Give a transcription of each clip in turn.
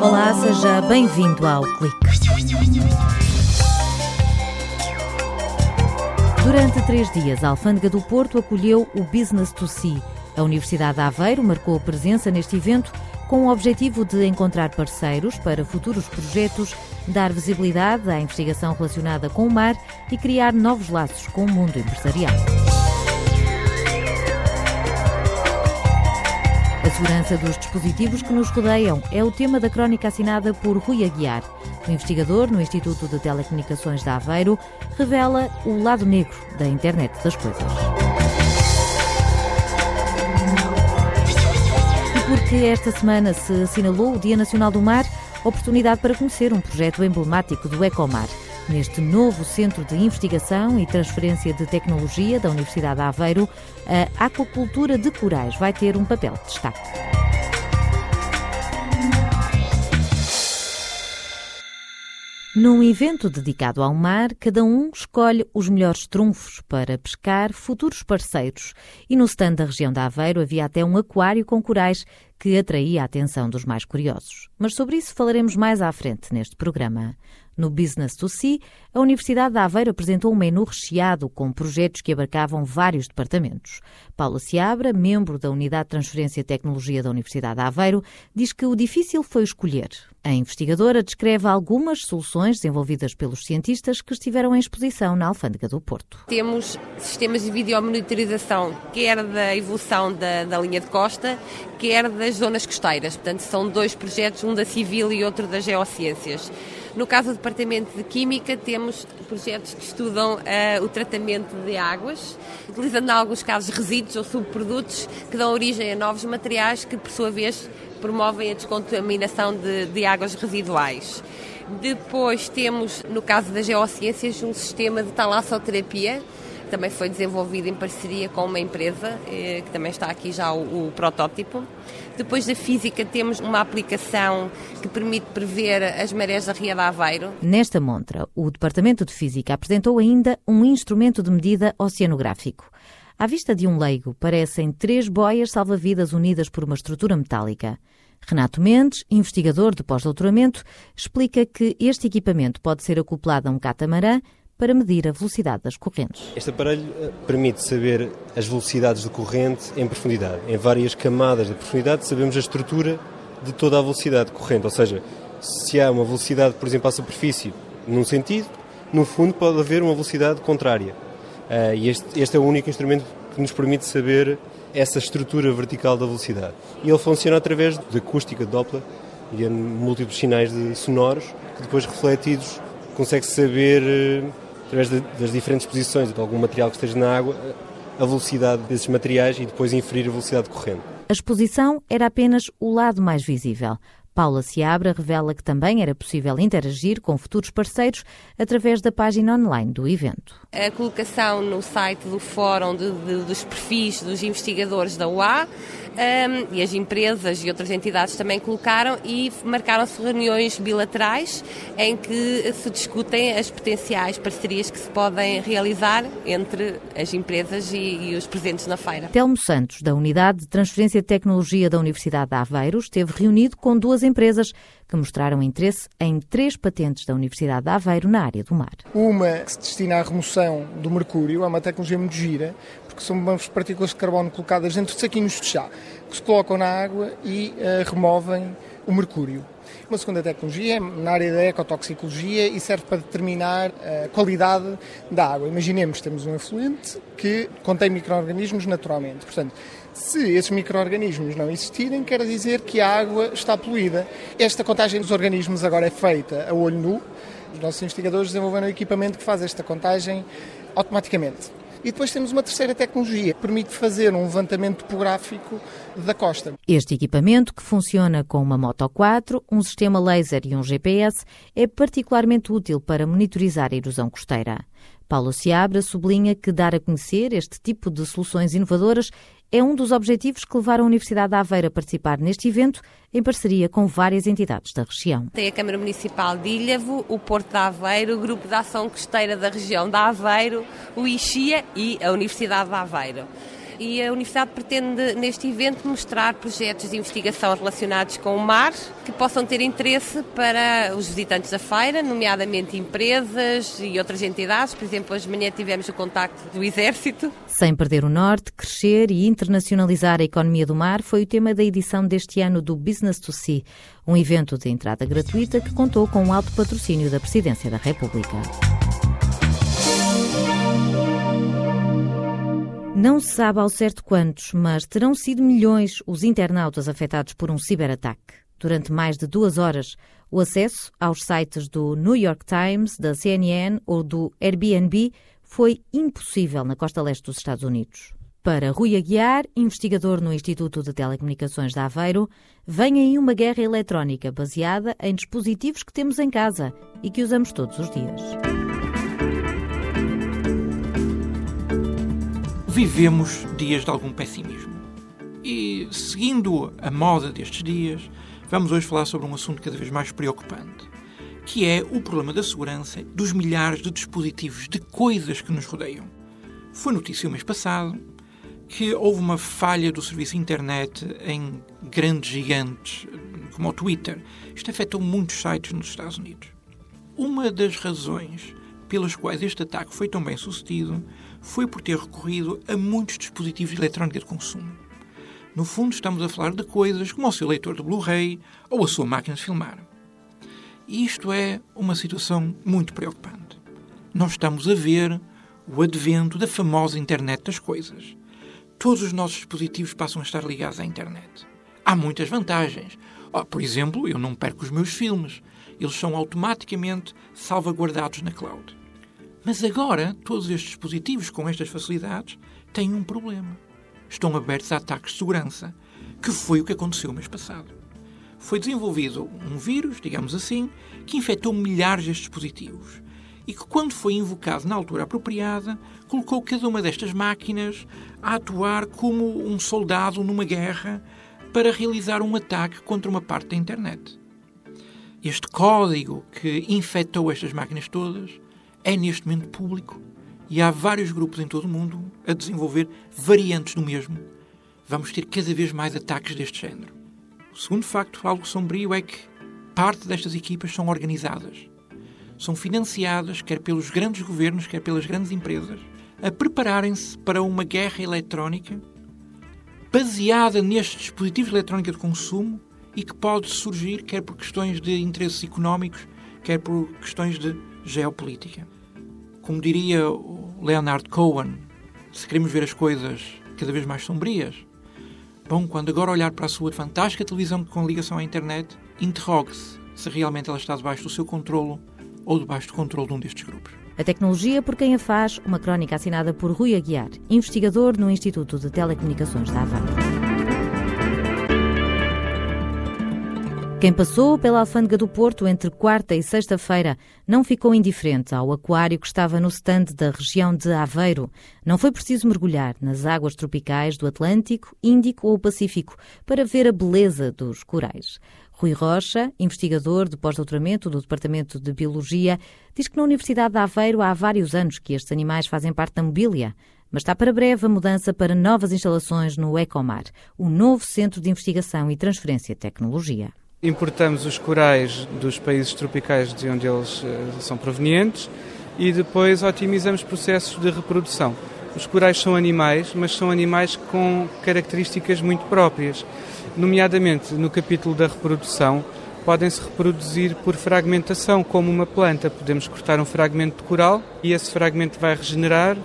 Olá, seja bem-vindo ao Clique. Durante três dias, a Alfândega do Porto acolheu o Business to Sea. A Universidade de Aveiro marcou presença neste evento com o objetivo de encontrar parceiros para futuros projetos, dar visibilidade à investigação relacionada com o mar e criar novos laços com o mundo empresarial. Segurança dos dispositivos que nos rodeiam é o tema da crónica assinada por Rui Aguiar. O investigador no Instituto de Telecomunicações de Aveiro revela o lado negro da internet das coisas. porque esta semana se assinalou o Dia Nacional do Mar, oportunidade para conhecer um projeto emblemático do Ecomar. Neste novo Centro de Investigação e Transferência de Tecnologia da Universidade de Aveiro, a aquacultura de corais vai ter um papel de destaque. Num evento dedicado ao mar, cada um escolhe os melhores trunfos para pescar futuros parceiros. E no stand da região da Aveiro havia até um aquário com corais que atraía a atenção dos mais curiosos. Mas sobre isso falaremos mais à frente neste programa. No Business to Sea, a Universidade de Aveiro apresentou um menu recheado com projetos que abarcavam vários departamentos. Paula Seabra, membro da Unidade de Transferência e Tecnologia da Universidade de Aveiro, diz que o difícil foi escolher. A investigadora descreve algumas soluções desenvolvidas pelos cientistas que estiveram em exposição na Alfândega do Porto. Temos sistemas de videomonitorização, quer da evolução da, da linha de costa, quer das zonas costeiras. Portanto, são dois projetos, um da civil e outro das geociências. No caso do Departamento de Química, temos projetos que estudam uh, o tratamento de águas, utilizando em alguns casos resíduos ou subprodutos que dão origem a novos materiais que, por sua vez, promovem a descontaminação de, de águas residuais. Depois temos, no caso das geociências, um sistema de talassoterapia, também foi desenvolvido em parceria com uma empresa, eh, que também está aqui já o, o protótipo. Depois da física temos uma aplicação que permite prever as marés da Ria de Aveiro. Nesta montra, o Departamento de Física apresentou ainda um instrumento de medida oceanográfico. À vista de um leigo, parecem três boias salva-vidas unidas por uma estrutura metálica. Renato Mendes, investigador de pós-doutoramento, explica que este equipamento pode ser acoplado a um catamarã para medir a velocidade das correntes. Este aparelho eh, permite saber as velocidades de corrente em profundidade. Em várias camadas de profundidade sabemos a estrutura de toda a velocidade de corrente, ou seja, se há uma velocidade, por exemplo, à superfície num sentido, no fundo pode haver uma velocidade contrária. Uh, e este, este é o único instrumento que nos permite saber essa estrutura vertical da velocidade. E ele funciona através de acústica de Doppler e múltiplos sinais de sonoros que depois refletidos consegue saber eh, através de, das diferentes posições de algum material que esteja na água, a velocidade desses materiais e depois inferir a velocidade corrente. A exposição era apenas o lado mais visível. Paula Seabra revela que também era possível interagir com futuros parceiros através da página online do evento. A colocação no site do Fórum de, de, dos perfis dos investigadores da UA um, e as empresas e outras entidades também colocaram e marcaram-se reuniões bilaterais em que se discutem as potenciais parcerias que se podem realizar entre as empresas e, e os presentes na feira. Telmo Santos, da Unidade de Transferência de Tecnologia da Universidade de Aveiro, esteve reunido com duas empresas que mostraram interesse em três patentes da Universidade de Aveiro na área do mar. Uma que se destina à remoção do mercúrio, é uma tecnologia muito gira, porque são partículas de carbono colocadas dentro de saquinhos de chá, que se colocam na água e uh, removem o mercúrio. Uma segunda tecnologia é na área da ecotoxicologia e serve para determinar a qualidade da água. Imaginemos que temos um efluente que contém micro-organismos naturalmente. Portanto, se esses micro-organismos não existirem, quer dizer que a água está poluída. Esta contagem dos organismos agora é feita a olho nu. Os nossos investigadores desenvolveram um equipamento que faz esta contagem automaticamente. E depois temos uma terceira tecnologia que permite fazer um levantamento topográfico da costa. Este equipamento, que funciona com uma Moto 4, um sistema laser e um GPS, é particularmente útil para monitorizar a erosão costeira. Paulo Seabra sublinha que dar a conhecer este tipo de soluções inovadoras é um dos objetivos que levaram a Universidade de Aveiro a participar neste evento, em parceria com várias entidades da região. Tem a Câmara Municipal de Ilhavo, o Porto de Aveiro, o Grupo de Ação Costeira da região de Aveiro, o IXIA e a Universidade de Aveiro. E a Universidade pretende, neste evento, mostrar projetos de investigação relacionados com o mar que possam ter interesse para os visitantes da feira, nomeadamente empresas e outras entidades. Por exemplo, hoje de manhã tivemos o contacto do Exército. Sem perder o norte, crescer e internacionalizar a economia do mar foi o tema da edição deste ano do Business to Sea, um evento de entrada gratuita que contou com um alto patrocínio da Presidência da República. Não se sabe ao certo quantos, mas terão sido milhões os internautas afetados por um ciberataque. Durante mais de duas horas, o acesso aos sites do New York Times, da CNN ou do Airbnb foi impossível na costa leste dos Estados Unidos. Para Rui Aguiar, investigador no Instituto de Telecomunicações de Aveiro, vem aí uma guerra eletrónica baseada em dispositivos que temos em casa e que usamos todos os dias. Vivemos dias de algum pessimismo. E, seguindo a moda destes dias, vamos hoje falar sobre um assunto cada vez mais preocupante, que é o problema da segurança dos milhares de dispositivos, de coisas que nos rodeiam. Foi notícia o mês passado que houve uma falha do serviço internet em grandes gigantes, como o Twitter. Isto afetou muitos sites nos Estados Unidos. Uma das razões pelas quais este ataque foi tão bem sucedido foi por ter recorrido a muitos dispositivos de eletrónica de consumo. No fundo, estamos a falar de coisas como o seu leitor de Blu-ray ou a sua máquina de filmar. E isto é uma situação muito preocupante. Nós estamos a ver o advento da famosa internet das coisas. Todos os nossos dispositivos passam a estar ligados à internet. Há muitas vantagens. Oh, por exemplo, eu não perco os meus filmes. Eles são automaticamente salvaguardados na cloud. Mas agora, todos estes dispositivos com estas facilidades têm um problema. Estão abertos a ataques de segurança, que foi o que aconteceu o mês passado. Foi desenvolvido um vírus, digamos assim, que infectou milhares de dispositivos e que, quando foi invocado na altura apropriada, colocou cada uma destas máquinas a atuar como um soldado numa guerra para realizar um ataque contra uma parte da internet. Este código que infectou estas máquinas todas é neste momento público e há vários grupos em todo o mundo a desenvolver variantes do mesmo. Vamos ter cada vez mais ataques deste género. O segundo facto, algo sombrio, é que parte destas equipas são organizadas. São financiadas, quer pelos grandes governos, quer pelas grandes empresas, a prepararem-se para uma guerra eletrónica baseada nestes dispositivos de eletrónica de consumo e que pode surgir quer por questões de interesses económicos, quer por questões de geopolítica. Como diria o Leonard Cohen, se queremos ver as coisas cada vez mais sombrias, bom, quando agora olhar para a sua fantástica televisão com ligação à internet, interrogue-se se realmente ela está debaixo do seu controlo ou debaixo do controle de um destes grupos. A tecnologia por quem a faz, uma crónica assinada por Rui Aguiar, investigador no Instituto de Telecomunicações da Havana. Quem passou pela alfândega do Porto entre quarta e sexta-feira não ficou indiferente ao aquário que estava no stand da região de Aveiro. Não foi preciso mergulhar nas águas tropicais do Atlântico, Índico ou Pacífico para ver a beleza dos corais. Rui Rocha, investigador de pós-doutoramento do Departamento de Biologia, diz que na Universidade de Aveiro há vários anos que estes animais fazem parte da mobília. Mas está para breve a mudança para novas instalações no Ecomar, o novo centro de investigação e transferência de tecnologia. Importamos os corais dos países tropicais de onde eles uh, são provenientes e depois otimizamos processos de reprodução. Os corais são animais, mas são animais com características muito próprias. Nomeadamente, no capítulo da reprodução, podem-se reproduzir por fragmentação, como uma planta. Podemos cortar um fragmento de coral e esse fragmento vai regenerar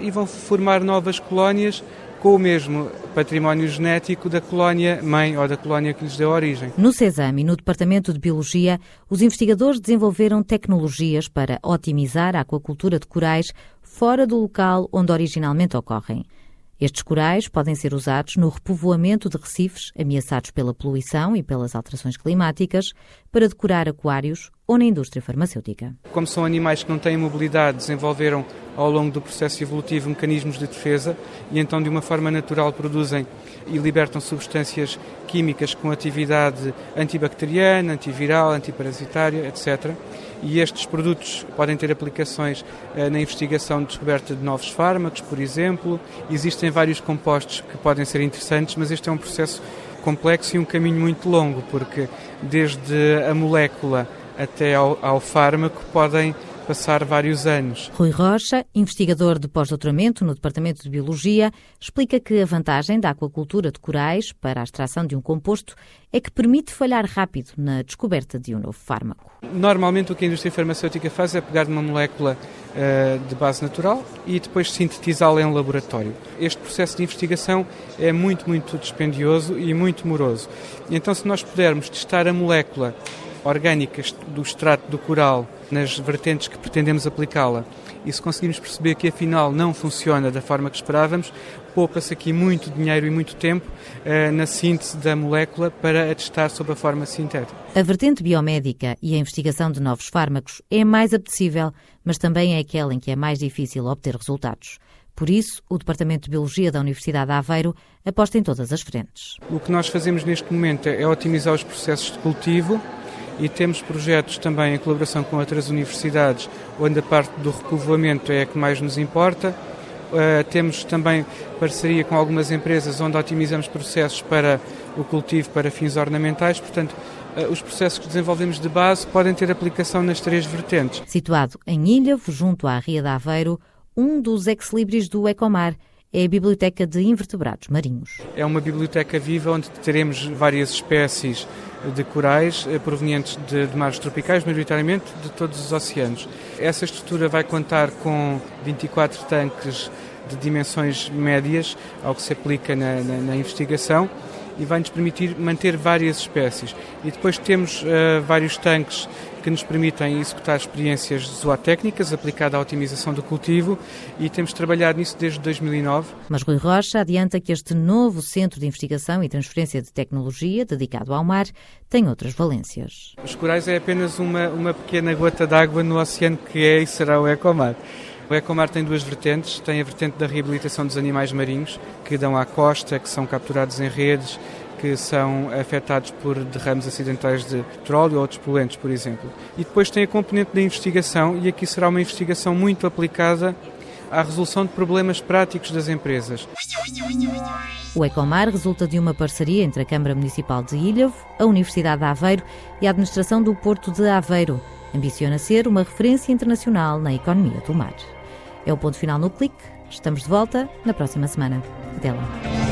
e vão formar novas colónias com o mesmo património genético da colónia mãe ou da colónia que lhes deu origem. No CESAM e no Departamento de Biologia, os investigadores desenvolveram tecnologias para otimizar a aquacultura de corais fora do local onde originalmente ocorrem. Estes corais podem ser usados no repovoamento de recifes ameaçados pela poluição e pelas alterações climáticas, para decorar aquários ou na indústria farmacêutica. Como são animais que não têm mobilidade, desenvolveram ao longo do processo evolutivo mecanismos de defesa e então de uma forma natural produzem e libertam substâncias químicas com atividade antibacteriana, antiviral, antiparasitária, etc. e estes produtos podem ter aplicações eh, na investigação de descoberta de novos fármacos, por exemplo. Existem vários compostos que podem ser interessantes, mas este é um processo complexo e um caminho muito longo, porque desde a molécula até ao, ao fármaco podem passar vários anos. Rui Rocha, investigador de pós-doutoramento no Departamento de Biologia, explica que a vantagem da aquacultura de corais para a extração de um composto é que permite falhar rápido na descoberta de um novo fármaco. Normalmente o que a indústria farmacêutica faz é pegar uma molécula uh, de base natural e depois sintetizá-la em laboratório. Este processo de investigação é muito, muito dispendioso e muito moroso. Então, se nós pudermos testar a molécula orgânicas do extrato do coral nas vertentes que pretendemos aplicá-la e se conseguirmos perceber que afinal não funciona da forma que esperávamos, poupa-se aqui muito dinheiro e muito tempo eh, na síntese da molécula para a testar sob a forma sintética. A vertente biomédica e a investigação de novos fármacos é mais apetecível, mas também é aquela em que é mais difícil obter resultados. Por isso, o Departamento de Biologia da Universidade de Aveiro aposta em todas as frentes. O que nós fazemos neste momento é otimizar os processos de cultivo, e temos projetos também em colaboração com outras universidades, onde a parte do repovoamento é a que mais nos importa. Uh, temos também parceria com algumas empresas onde otimizamos processos para o cultivo para fins ornamentais, portanto, uh, os processos que desenvolvemos de base podem ter aplicação nas três vertentes. Situado em Ilhavo, junto à Ria de Aveiro, um dos ex-libris do Ecomar é a Biblioteca de Invertebrados Marinhos. É uma biblioteca viva onde teremos várias espécies de corais eh, provenientes de, de mares tropicais, maioritariamente de todos os oceanos. Essa estrutura vai contar com 24 tanques de dimensões médias ao que se aplica na, na, na investigação e vai nos permitir manter várias espécies. E depois temos uh, vários tanques que nos permitem executar experiências zootécnicas aplicada à otimização do cultivo e temos trabalhado nisso desde 2009. Mas Rui Rocha adianta que este novo centro de investigação e transferência de tecnologia dedicado ao mar tem outras valências. Os corais é apenas uma, uma pequena gota d'água no oceano que é e será o ecomar. O Ecomar tem duas vertentes. Tem a vertente da reabilitação dos animais marinhos, que dão à costa, que são capturados em redes que são afetados por derrames acidentais de petróleo ou outros poluentes, por exemplo. E depois tem a componente da investigação, e aqui será uma investigação muito aplicada à resolução de problemas práticos das empresas. O Ecomar resulta de uma parceria entre a Câmara Municipal de Ilhavo, a Universidade de Aveiro e a Administração do Porto de Aveiro. Ambiciona ser uma referência internacional na economia do mar. É o ponto final no clique. Estamos de volta na próxima semana. Até lá.